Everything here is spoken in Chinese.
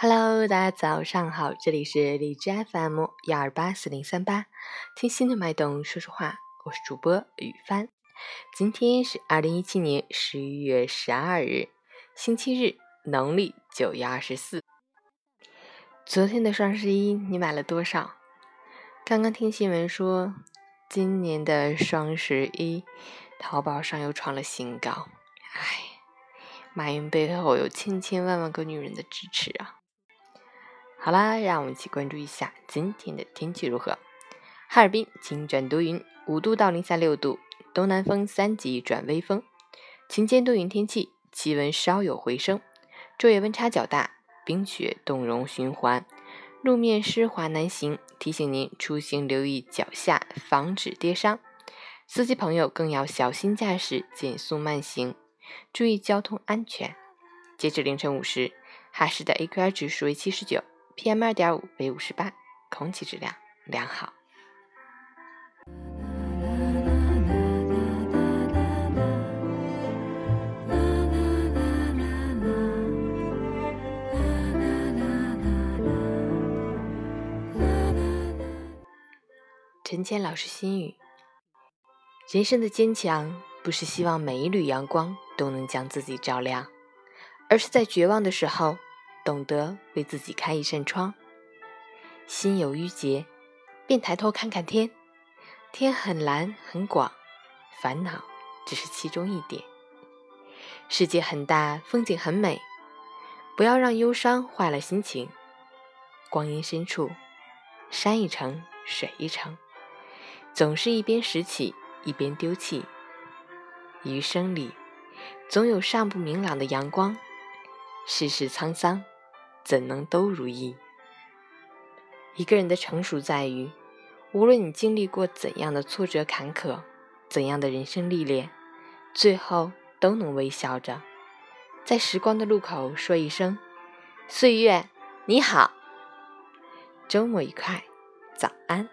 Hello，大家早上好，这里是荔枝 FM 幺二八四零三八，听心的脉动说说话，我是主播雨帆。今天是二零一七年十一月十二日，星期日，农历九月二十四。昨天的双十一你买了多少？刚刚听新闻说，今年的双十一，淘宝上又创了新高。唉，马云背后有千千万万个女人的支持啊！好啦，让我们一起关注一下今天的天气如何。哈尔滨晴转多云，五度到零下六度，东南风三级转微风，晴间多云天气，气温稍有回升。昼夜温差较大，冰雪冻融循环，路面湿滑难行，提醒您出行留意脚下，防止跌伤。司机朋友更要小心驾驶，减速慢行，注意交通安全。截至凌晨五时，哈市的 AQI 指数为七十九。PM 二点五为五十八，空气质量良好。陈谦老师心语：人生的坚强，不是希望每一缕阳光都能将自己照亮，而是在绝望的时候。懂得为自己开一扇窗，心有郁结，便抬头看看天，天很蓝很广，烦恼只是其中一点。世界很大，风景很美，不要让忧伤坏了心情。光阴深处，山一程，水一程，总是一边拾起一边丢弃。余生里，总有尚不明朗的阳光。世事沧桑。怎能都如意？一个人的成熟在于，无论你经历过怎样的挫折坎坷，怎样的人生历练，最后都能微笑着，在时光的路口说一声“岁月你好”。周末愉快，早安。